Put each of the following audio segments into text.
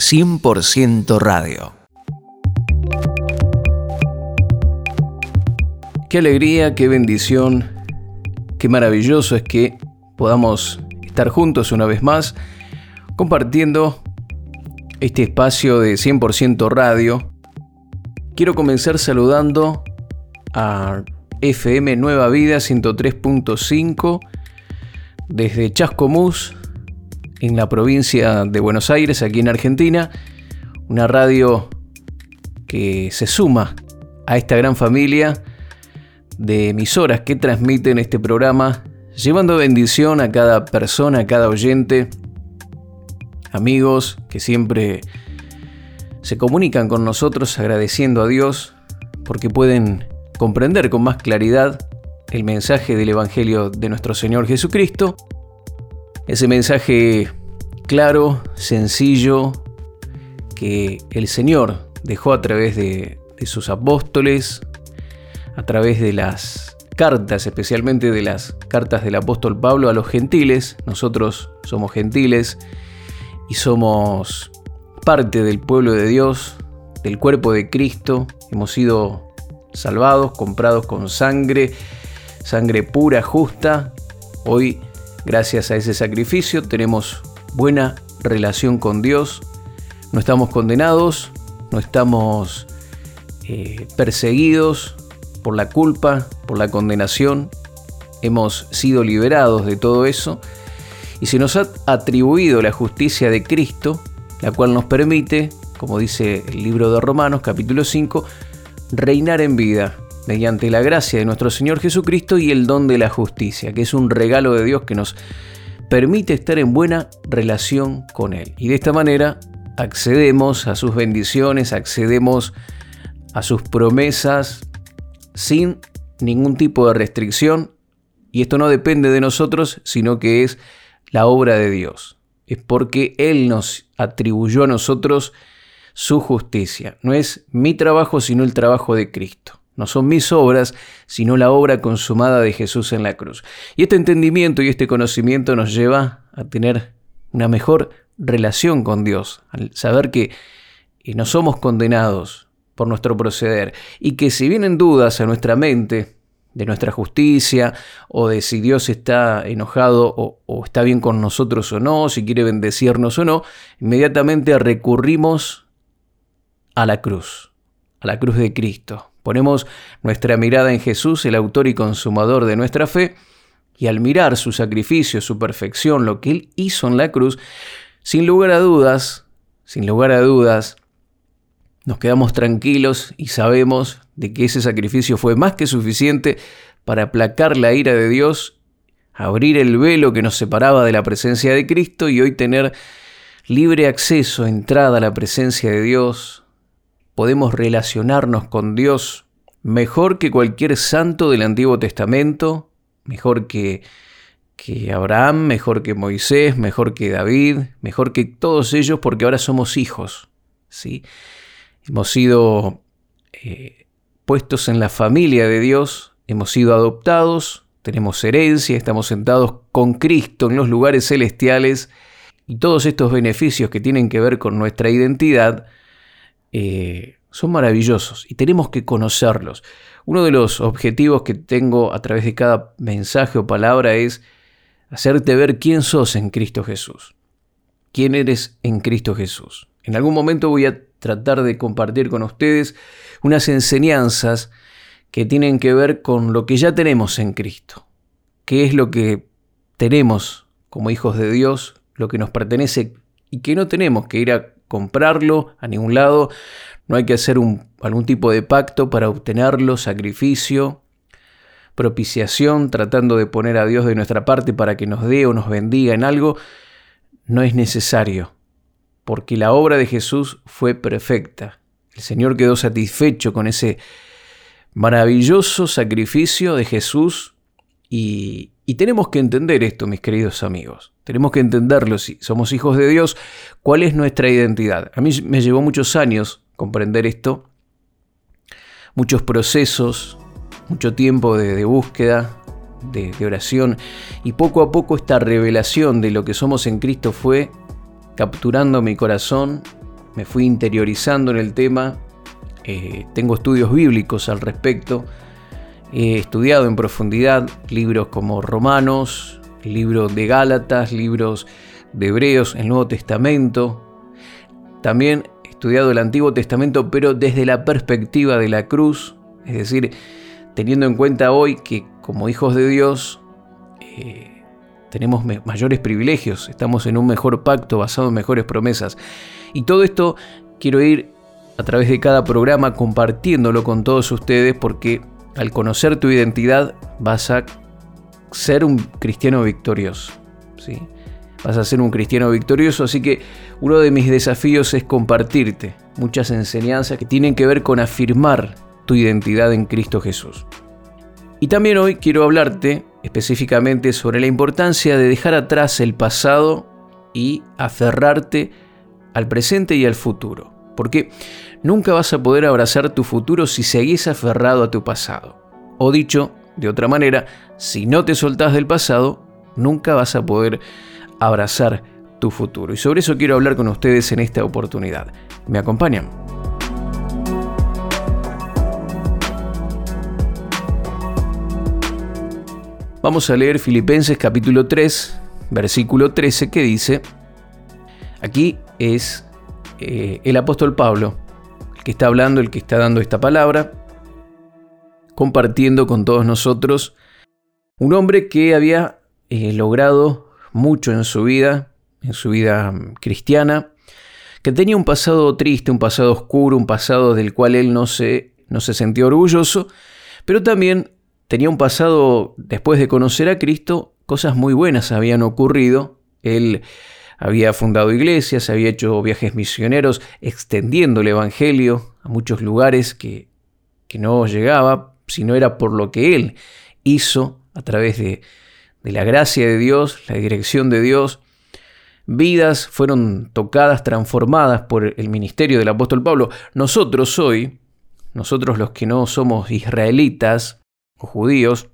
100% radio. Qué alegría, qué bendición, qué maravilloso es que podamos estar juntos una vez más compartiendo este espacio de 100% radio. Quiero comenzar saludando a FM Nueva Vida 103.5 desde Chascomús, en la provincia de Buenos Aires, aquí en Argentina. Una radio que se suma a esta gran familia de emisoras que transmiten este programa, llevando bendición a cada persona, a cada oyente, amigos que siempre se comunican con nosotros agradeciendo a Dios porque pueden comprender con más claridad el mensaje del Evangelio de nuestro Señor Jesucristo ese mensaje claro, sencillo, que el Señor dejó a través de, sus apóstoles, a través de las cartas, especialmente de las cartas del apóstol Pablo a los gentiles. Nosotros somos gentiles y somos parte del pueblo de Dios, del cuerpo de Cristo. Hemos sido salvados, comprados con sangre, sangre pura, justa. Hoy Gracias a ese sacrificio tenemos buena relación con Dios, no estamos condenados, no estamos eh, perseguidos por la culpa, por la condenación, hemos sido liberados de todo eso. Y se nos ha atribuido la justicia de Cristo, la cual nos permite, como dice el libro de Romanos capítulo 5, reinar en vida mediante la gracia de nuestro Señor Jesucristo y el don de la justicia, que es un regalo de Dios que nos permite estar en buena relación con Él. Y de esta manera accedemos a sus bendiciones, accedemos a sus promesas sin ningún tipo de restricción. Y esto no depende de nosotros, sino que es la obra de Dios. Es porque Él nos atribuyó a nosotros su justicia. No es mi trabajo, sino el trabajo de Cristo. No son mis obras, sino la obra consumada de Jesús en la cruz. Y este entendimiento y este conocimiento nos lleva a tener una mejor relación con Dios, al saber que no somos condenados por nuestro proceder y que si vienen dudas a nuestra mente de nuestra justicia o de si Dios está enojado o, o está bien con nosotros o no, si quiere bendecirnos o no, inmediatamente recurrimos a la cruz, a la cruz de Cristo Ponemos nuestra mirada en Jesús, el autor y consumador de nuestra fe, y al mirar su sacrificio, su perfección, lo que Él hizo en la cruz, sin lugar a dudas, sin lugar a dudas, nos quedamos tranquilos y sabemos de que ese sacrificio fue más que suficiente para aplacar la ira de Dios, abrir el velo que nos separaba de la presencia de Cristo y hoy tener libre acceso, entrada a la presencia de Dios, podemos relacionarnos con Dios mejor que cualquier santo del Antiguo Testamento, mejor que, que Abraham, mejor que Moisés, mejor que David, mejor que todos ellos, porque ahora somos hijos. ¿sí? Hemos sido eh, puestos en la familia de Dios, hemos sido adoptados, tenemos herencia, estamos sentados con Cristo en los lugares celestiales y todos estos beneficios que tienen que ver con nuestra identidad eh, son maravillosos y tenemos que conocerlos. Uno de los objetivos que tengo a través de cada mensaje o palabra es hacerte ver quién sos en Cristo Jesús. ¿Quién eres en Cristo Jesús? En algún momento voy a tratar de compartir con ustedes unas enseñanzas que tienen que ver con lo que ya tenemos en Cristo. ¿Qué es lo que tenemos como hijos de Dios, lo que nos pertenece y que no tenemos que ir a comprarlo a ningún lado, no hay que hacer algún tipo de pacto para obtenerlo, sacrificio, propiciación, tratando de poner a Dios de nuestra parte para que nos dé o nos bendiga en algo, no es necesario, porque la obra de Jesús fue perfecta. El Señor quedó satisfecho con ese maravilloso sacrificio de Jesús y, y tenemos que entender esto, mis queridos amigos. Tenemos que entenderlo si somos hijos de Dios, cuál es nuestra identidad. A mí me llevó muchos años comprender esto, muchos procesos, mucho tiempo de, búsqueda, de, oración, y poco a poco esta revelación de lo que somos en Cristo fue capturando mi corazón me fui interiorizando en el tema, eh, tengo estudios bíblicos al respecto, he estudiado en profundidad libros como Romanos, libros de Gálatas, libros de Hebreos, el Nuevo Testamento, también he estudiado el Antiguo Testamento, pero desde la perspectiva de la cruz, es decir, teniendo en cuenta hoy que como hijos de Dios eh, tenemos mayores privilegios, estamos en un mejor pacto basado en mejores promesas. Y todo esto quiero ir a través de cada programa compartiéndolo con todos ustedes porque al conocer tu identidad vas a ser un cristiano victorioso. ¿sí? Vas a ser un cristiano victorioso, así que uno de mis desafíos es compartirte muchas enseñanzas que tienen que ver con afirmar tu identidad en Cristo Jesús. Y también hoy quiero hablarte específicamente sobre la importancia de dejar atrás el pasado y aferrarte al presente y al futuro. Porque nunca vas a poder abrazar tu futuro si seguís aferrado a tu pasado. O dicho de otra manera, si no te soltás del pasado, nunca vas a poder abrazar tu futuro. Y sobre eso quiero hablar con ustedes en esta oportunidad. ¿Me acompañan? Vamos a leer Filipenses capítulo 3, versículo 13, que dice, aquí es eh, el apóstol Pablo, el que está hablando, el que está dando esta palabra, compartiendo con todos nosotros un hombre que había eh, logrado mucho en su vida, en su vida mm, cristiana, que tenía un pasado triste, un pasado oscuro, un pasado del cual él no se, no se sentía orgulloso, pero también tenía un pasado, después de conocer a Cristo, cosas muy buenas habían ocurrido. Él había fundado iglesias, había hecho viajes misioneros, extendiendo el Evangelio a muchos lugares que, que no llegaba, si no era por lo que él hizo a través de, de la gracia de Dios, la dirección de Dios. Vidas fueron tocadas, transformadas por el ministerio del apóstol Pablo. Nosotros hoy, nosotros los que no somos israelitas, judíos,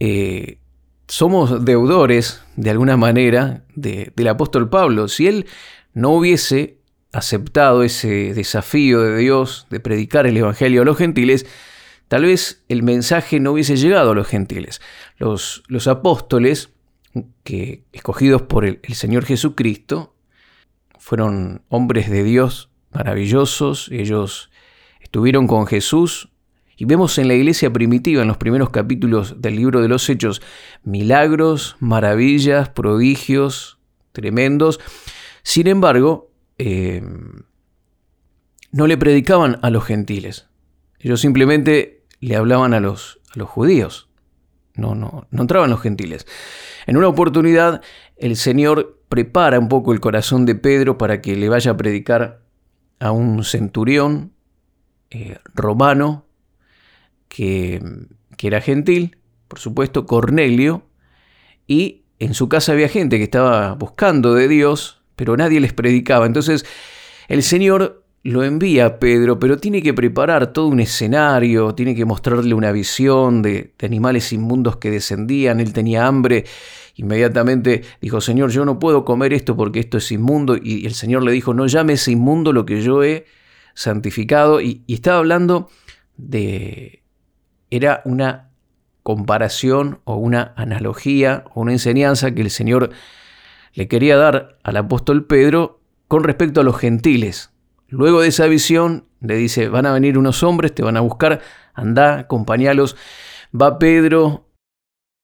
eh, somos deudores de alguna manera del apóstol Pablo. Si él no hubiese aceptado ese desafío de Dios de predicar el Evangelio a los gentiles, tal vez el mensaje no hubiese llegado a los gentiles. Los, los apóstoles, que, escogidos por el, el Señor Jesucristo, fueron hombres de Dios maravillosos, ellos estuvieron con Jesús y vemos en la iglesia primitiva, en los primeros capítulos del libro de los Hechos, milagros, maravillas, prodigios tremendos. Sin embargo, eh, no le predicaban a los gentiles. Ellos simplemente le hablaban a los, a los judíos. No, no, no entraban los gentiles. En una oportunidad, el Señor prepara un poco el corazón de Pedro para que le vaya a predicar a un centurión eh, romano que, era gentil, por supuesto, Cornelio, y en su casa había gente que estaba buscando de Dios, pero nadie les predicaba. Entonces el Señor lo envía a Pedro, pero tiene que preparar todo un escenario, tiene que mostrarle una visión de, animales inmundos que descendían, él tenía hambre, inmediatamente dijo, Señor, yo no puedo comer esto porque esto es inmundo, y el Señor le dijo, no llames inmundo lo que yo he santificado, y estaba hablando de, era una comparación o una analogía o una enseñanza que el Señor le quería dar al apóstol Pedro con respecto a los gentiles. Luego de esa visión le dice, van a venir unos hombres, te van a buscar, anda, acompañalos. Va Pedro,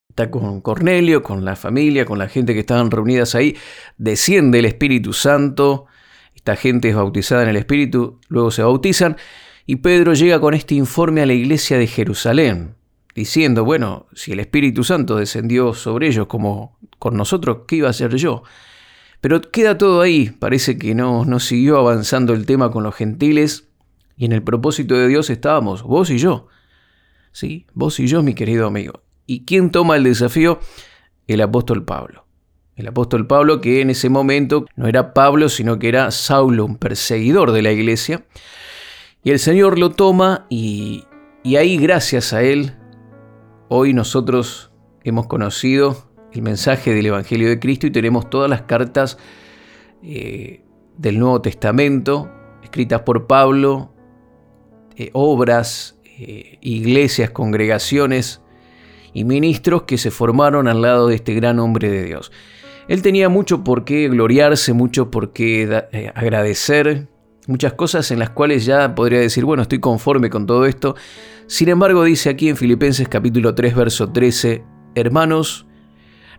está con Cornelio, con la familia, con la gente que estaban reunidas ahí, desciende el Espíritu Santo, esta gente es bautizada en el Espíritu, luego se bautizan y Pedro llega con este informe a la iglesia de Jerusalén, diciendo, bueno, si el Espíritu Santo descendió sobre ellos como con nosotros, ¿qué iba a hacer yo? Pero queda todo ahí, parece que no, no siguió avanzando el tema con los gentiles y en el propósito de Dios estábamos, vos y yo. ¿Sí? Vos y yo, mi querido amigo. ¿Y quién toma el desafío? El apóstol Pablo. El apóstol Pablo que en ese momento no era Pablo, sino que era Saulo, un perseguidor de la iglesia, y el Señor lo toma y, ahí gracias a Él, hoy nosotros hemos conocido el mensaje del Evangelio de Cristo y tenemos todas las cartas eh, del Nuevo Testamento, escritas por Pablo, eh, obras, eh, iglesias, congregaciones y ministros que se formaron al lado de este gran hombre de Dios. Él tenía mucho por qué gloriarse, mucho por qué agradecer, muchas cosas en las cuales ya podría decir, bueno, estoy conforme con todo esto. Sin embargo, dice aquí en Filipenses capítulo 3, verso 13, hermanos,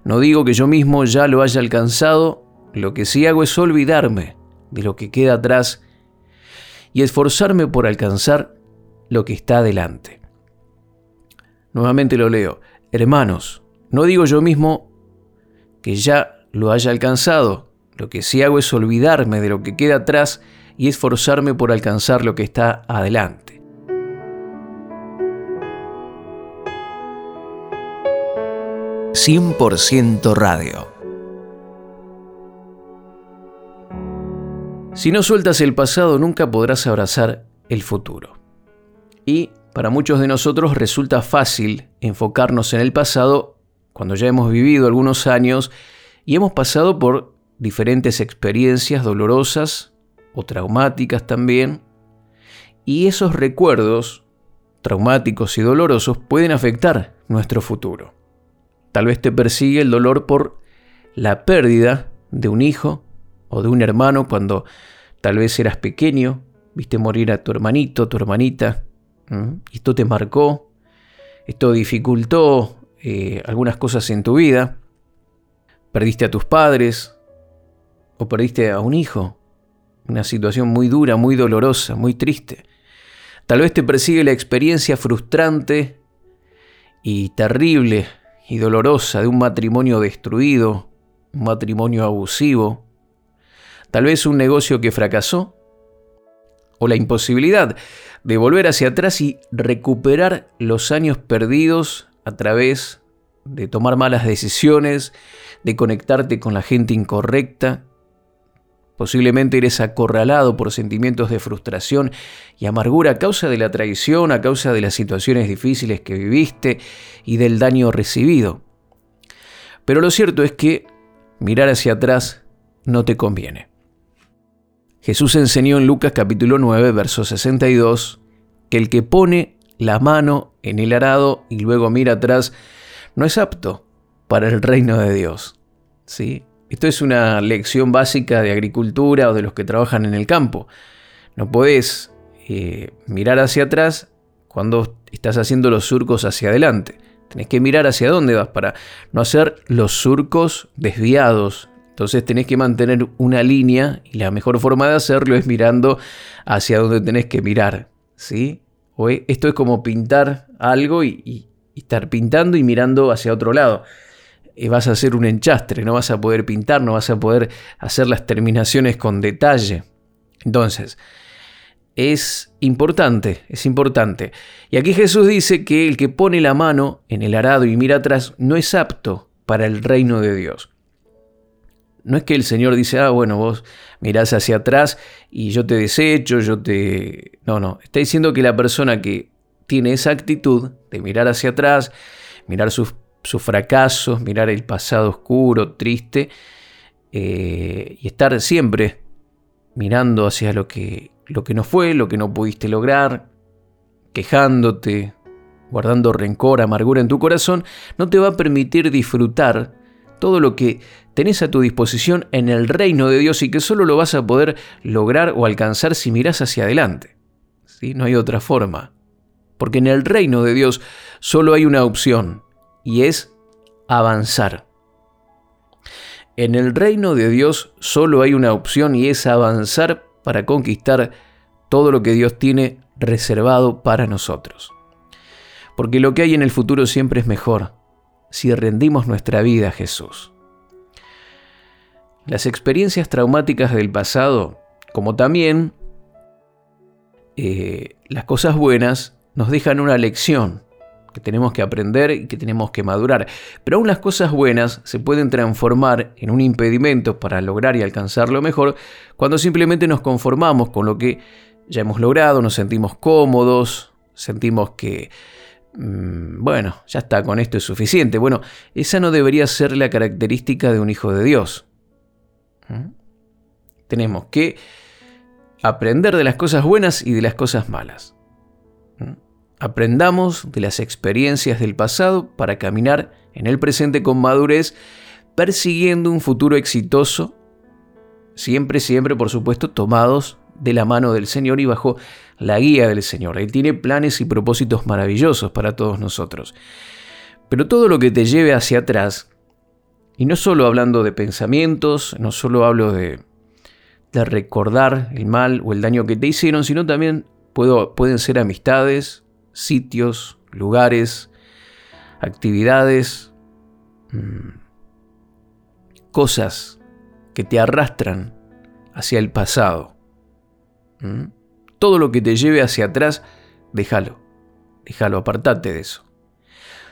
no digo que yo mismo ya lo haya alcanzado, lo que sí hago es olvidarme de lo que queda atrás y esforzarme por alcanzar lo que está adelante. Nuevamente lo leo. Hermanos, no digo yo mismo que ya lo haya alcanzado, lo que sí hago es olvidarme de lo que queda atrás y esforzarme por alcanzar lo que está adelante. «100% Radio». Si no sueltas el pasado, nunca podrás abrazar el futuro. Y para muchos de nosotros resulta fácil enfocarnos en el pasado cuando ya hemos vivido algunos años y hemos pasado por diferentes experiencias dolorosas o traumáticas también. Y esos recuerdos traumáticos y dolorosos pueden afectar nuestro futuro. Tal vez te persigue el dolor por la pérdida de un hijo o de un hermano cuando tal vez eras pequeño, viste morir a tu hermanito, tu hermanita, esto te marcó, esto dificultó eh, algunas cosas en tu vida, perdiste a tus padres o perdiste a un hijo, una situación muy dura, muy dolorosa, muy triste. Tal vez te persigue la experiencia frustrante y terrible y dolorosa de un matrimonio destruido, un matrimonio abusivo, tal vez un negocio que fracasó, o la imposibilidad de volver hacia atrás y recuperar los años perdidos a través de tomar malas decisiones, de conectarte con la gente incorrecta. Posiblemente eres acorralado por sentimientos de frustración y amargura a causa de la traición, a causa de las situaciones difíciles que viviste y del daño recibido. Pero lo cierto es que mirar hacia atrás no te conviene. Jesús enseñó en Lucas capítulo 9, verso 62, que el que pone la mano en el arado y luego mira atrás no es apto para el reino de Dios. ¿Sí? Esto es una lección básica de agricultura o de los que trabajan en el campo. No podés eh, mirar hacia atrás cuando estás haciendo los surcos hacia adelante. Tenés que mirar hacia dónde vas para no hacer los surcos desviados entonces tenés que mantener una línea y la mejor forma de hacerlo es mirando hacia donde tenés que mirar. ¿sí? E, esto es como pintar algo y, estar pintando y mirando hacia otro lado. Eh, vas a hacer un enchastre, no vas a poder pintar, no vas a poder hacer las terminaciones con detalle. Entonces, es importante, es importante. Y aquí Jesús dice que el que pone la mano en el arado y mira atrás no es apto para el reino de Dios. No es que el Señor dice, ah, bueno, vos mirás hacia atrás y yo te desecho, yo te... No, no, está diciendo que la persona que tiene esa actitud de mirar hacia atrás, mirar sus, fracasos, mirar el pasado oscuro, triste, eh, y estar siempre mirando hacia lo que, lo que no fue, lo que no pudiste lograr, quejándote, guardando rencor, amargura en tu corazón, no te va a permitir disfrutar todo lo que tenés a tu disposición en el reino de Dios y que solo lo vas a poder lograr o alcanzar si mirás hacia adelante. ¿Sí? No hay otra forma. Porque en el reino de Dios solo hay una opción y es avanzar. En el reino de Dios solo hay una opción y es avanzar para conquistar todo lo que Dios tiene reservado para nosotros. Porque lo que hay en el futuro siempre es mejor si rendimos nuestra vida a Jesús. Las experiencias traumáticas del pasado, como también eh, las cosas buenas, nos dejan una lección que tenemos que aprender y que tenemos que madurar. Pero aún las cosas buenas se pueden transformar en un impedimento para lograr y alcanzar lo mejor cuando simplemente nos conformamos con lo que ya hemos logrado, nos sentimos cómodos, sentimos que Mm, bueno, ya está, con esto es suficiente. Bueno, esa no debería ser la característica de un hijo de Dios. ¿Mm? tenemos que aprender de las cosas buenas y de las cosas malas. ¿Mm? Aprendamos de las experiencias del pasado para caminar en el presente con madurez, persiguiendo un futuro exitoso, siempre, siempre, por supuesto, tomados de la mano del Señor y bajo la guía del Señor. Él tiene planes y propósitos maravillosos para todos nosotros. Pero todo lo que te lleve hacia atrás, y no solo hablando de pensamientos, no solo hablo de, recordar el mal o el daño que te hicieron, sino también pueden ser amistades, sitios, lugares, actividades, mm, cosas que te arrastran hacia el pasado. Todo lo que te lleve hacia atrás, déjalo, déjalo, apartate de eso.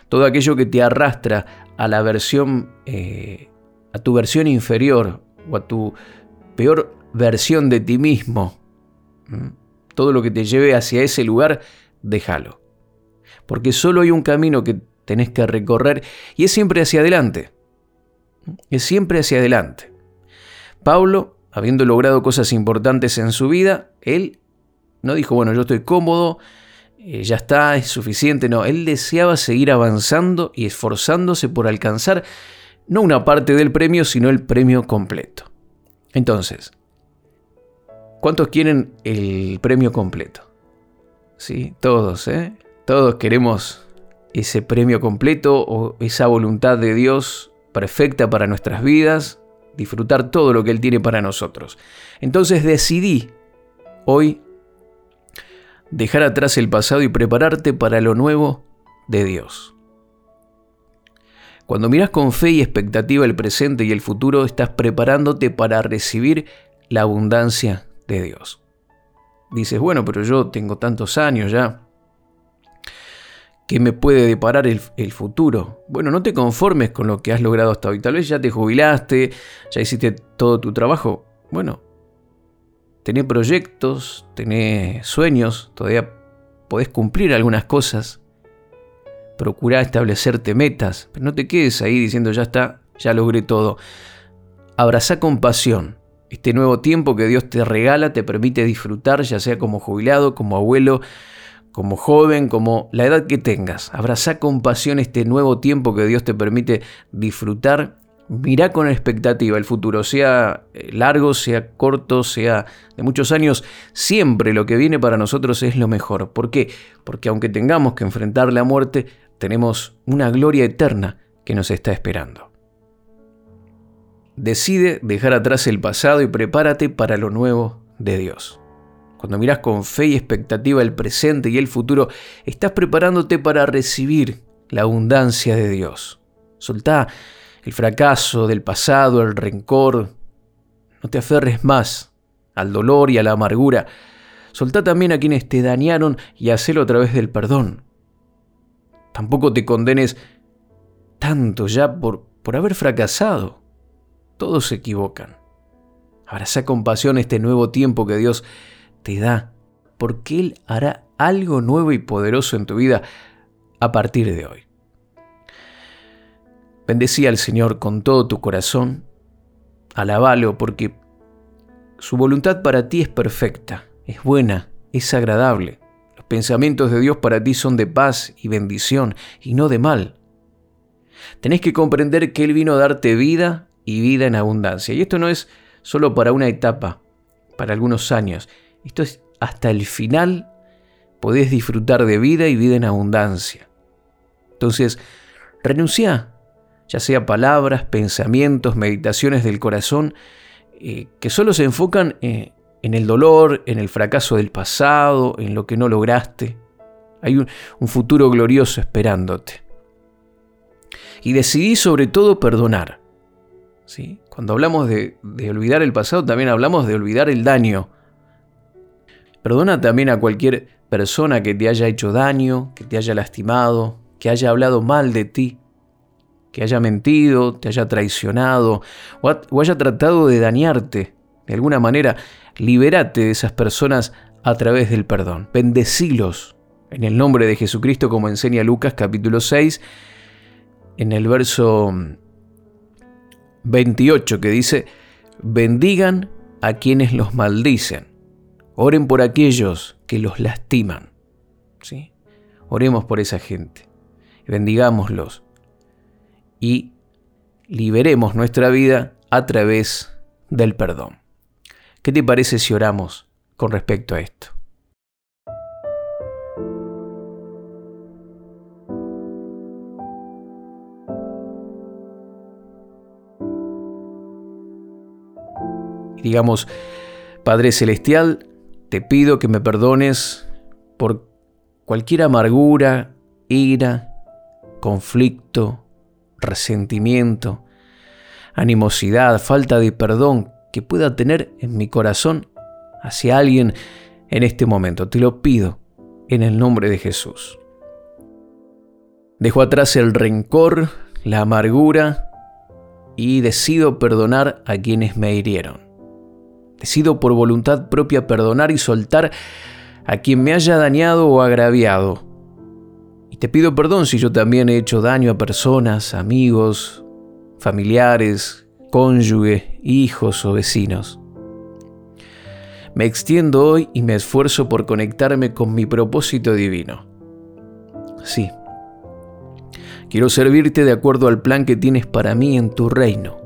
Todo aquello que te arrastra a la versión, eh, a tu versión inferior o a tu peor versión de ti mismo, todo lo que te lleve hacia ese lugar, déjalo. Porque solo hay un camino que tenés que recorrer y es siempre hacia adelante. Es siempre hacia adelante. Pablo, habiendo logrado cosas importantes en su vida, él no dijo, bueno, yo estoy cómodo, eh, ya está, es suficiente. No, él deseaba seguir avanzando y esforzándose por alcanzar no una parte del premio, sino el premio completo. Entonces, ¿cuántos quieren el premio completo? Sí, todos, ¿eh? Todos queremos ese premio completo o esa voluntad de Dios perfecta para nuestras vidas, disfrutar todo lo que Él tiene para nosotros. Entonces decidí hoy dejar atrás el pasado y prepararte para lo nuevo de Dios. Cuando miras con fe y expectativa el presente y el futuro, estás preparándote para recibir la abundancia de Dios. Dices, bueno, pero yo tengo tantos años ya. ¿Qué me puede deparar el, futuro? Bueno, no te conformes con lo que has logrado hasta hoy. Tal vez ya te jubilaste, ya hiciste todo tu trabajo. Bueno, tenés proyectos, tenés sueños, todavía podés cumplir algunas cosas. Procurá establecerte metas, pero no te quedes ahí diciendo ya está, ya logré todo. Abraza con pasión este nuevo tiempo que Dios te regala te permite disfrutar, ya sea como jubilado, como abuelo, como joven, como la edad que tengas. Abraza con pasión este nuevo tiempo que Dios te permite disfrutar. Mirá con expectativa el futuro, sea eh, largo, sea corto, sea de muchos años, siempre lo que viene para nosotros es lo mejor. ¿Por qué? Porque aunque tengamos que enfrentar la muerte, tenemos una gloria eterna que nos está esperando. Decide dejar atrás el pasado y prepárate para lo nuevo de Dios. Cuando miras con fe y expectativa el presente y el futuro, estás preparándote para recibir la abundancia de Dios. Soltá el fracaso del pasado, el rencor. No te aferres más al dolor y a la amargura. Soltá también a quienes te dañaron y hacelo a través del perdón. Tampoco te condenes tanto ya por, por haber fracasado. Todos se equivocan. Abraza con pasión este nuevo tiempo que Dios te da, porque Él hará algo nuevo y poderoso en tu vida a partir de hoy. Bendecí al Señor con todo tu corazón, alabalo porque su voluntad para ti es perfecta, es buena, es agradable. Los pensamientos de Dios para ti son de paz y bendición y no de mal. Tenés que comprender que Él vino a darte vida y vida en abundancia. Y esto no es solo para una etapa, para algunos años. Esto es hasta el final podés disfrutar de vida y vida en abundancia. Entonces, renuncia, ya sea palabras, pensamientos, meditaciones del corazón, eh, que solo se enfocan eh, en el dolor, en el fracaso del pasado, en lo que no lograste. Hay un, un futuro glorioso esperándote. Y decidí sobre todo perdonar. Cuando hablamos de, olvidar el pasado, también hablamos de olvidar el daño. Perdona también a cualquier persona que te haya hecho daño, que te haya lastimado, que haya hablado mal de ti, que haya mentido, te haya traicionado o, haya tratado de dañarte. De alguna manera, libérate de esas personas a través del perdón. Bendecilos en el nombre de Jesucristo, como enseña Lucas capítulo 6, en el verso 28 que dice, bendigan a quienes los maldicen. Oren por aquellos que los lastiman. ¿Sí? Oremos por esa gente. Bendigámoslos. Y liberemos nuestra vida a través del perdón. ¿Qué te parece si oramos con respecto a esto? Digamos, Padre Celestial, te pido que me perdones por cualquier amargura, ira, conflicto, resentimiento, animosidad, falta de perdón que pueda tener en mi corazón hacia alguien en este momento. Te lo pido en el nombre de Jesús. Dejo atrás el rencor, la amargura y decido perdonar a quienes me hirieron. Decido por voluntad propia perdonar y soltar a quien me haya dañado o agraviado. Y te pido perdón si yo también he hecho daño a personas, amigos, familiares, cónyuge, hijos o vecinos. Me extiendo hoy y me esfuerzo por conectarme con mi propósito divino. Sí, quiero servirte de acuerdo al plan que tienes para mí en tu reino.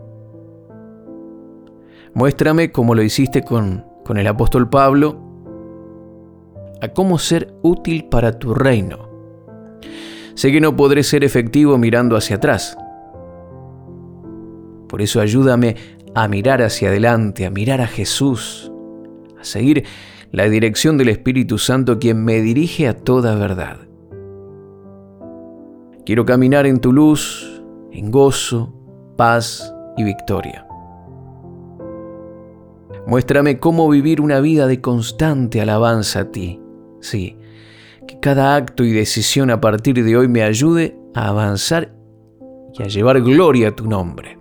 Muéstrame como lo hiciste con, con el apóstol Pablo, a cómo ser útil para tu reino. Sé que no podré ser efectivo mirando hacia atrás. Por eso ayúdame a mirar hacia adelante, a mirar a Jesús, a seguir la dirección del Espíritu Santo quien me dirige a toda verdad. Quiero caminar en tu luz, en gozo, paz y victoria. Muéstrame cómo vivir una vida de constante alabanza a ti. Sí, que cada acto y decisión a partir de hoy me ayude a avanzar y a llevar gloria a tu nombre.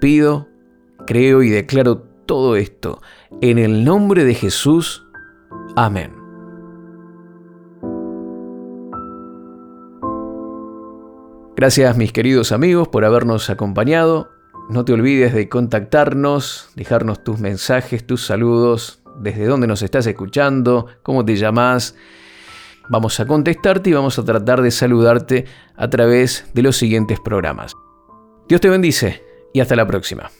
Pido, creo y declaro todo esto en el nombre de Jesús. Amén. Gracias mis queridos amigos por habernos acompañado no te olvides de contactarnos, dejarnos tus mensajes, tus saludos, desde dónde nos estás escuchando, cómo te llamas. Vamos a contestarte y vamos a tratar de saludarte a través de los siguientes programas. Dios te bendice y hasta la próxima.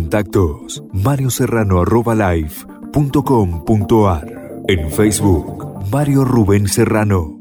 Contactos marioserrano.live.com.ar En Facebook, Mario Rubén Serrano.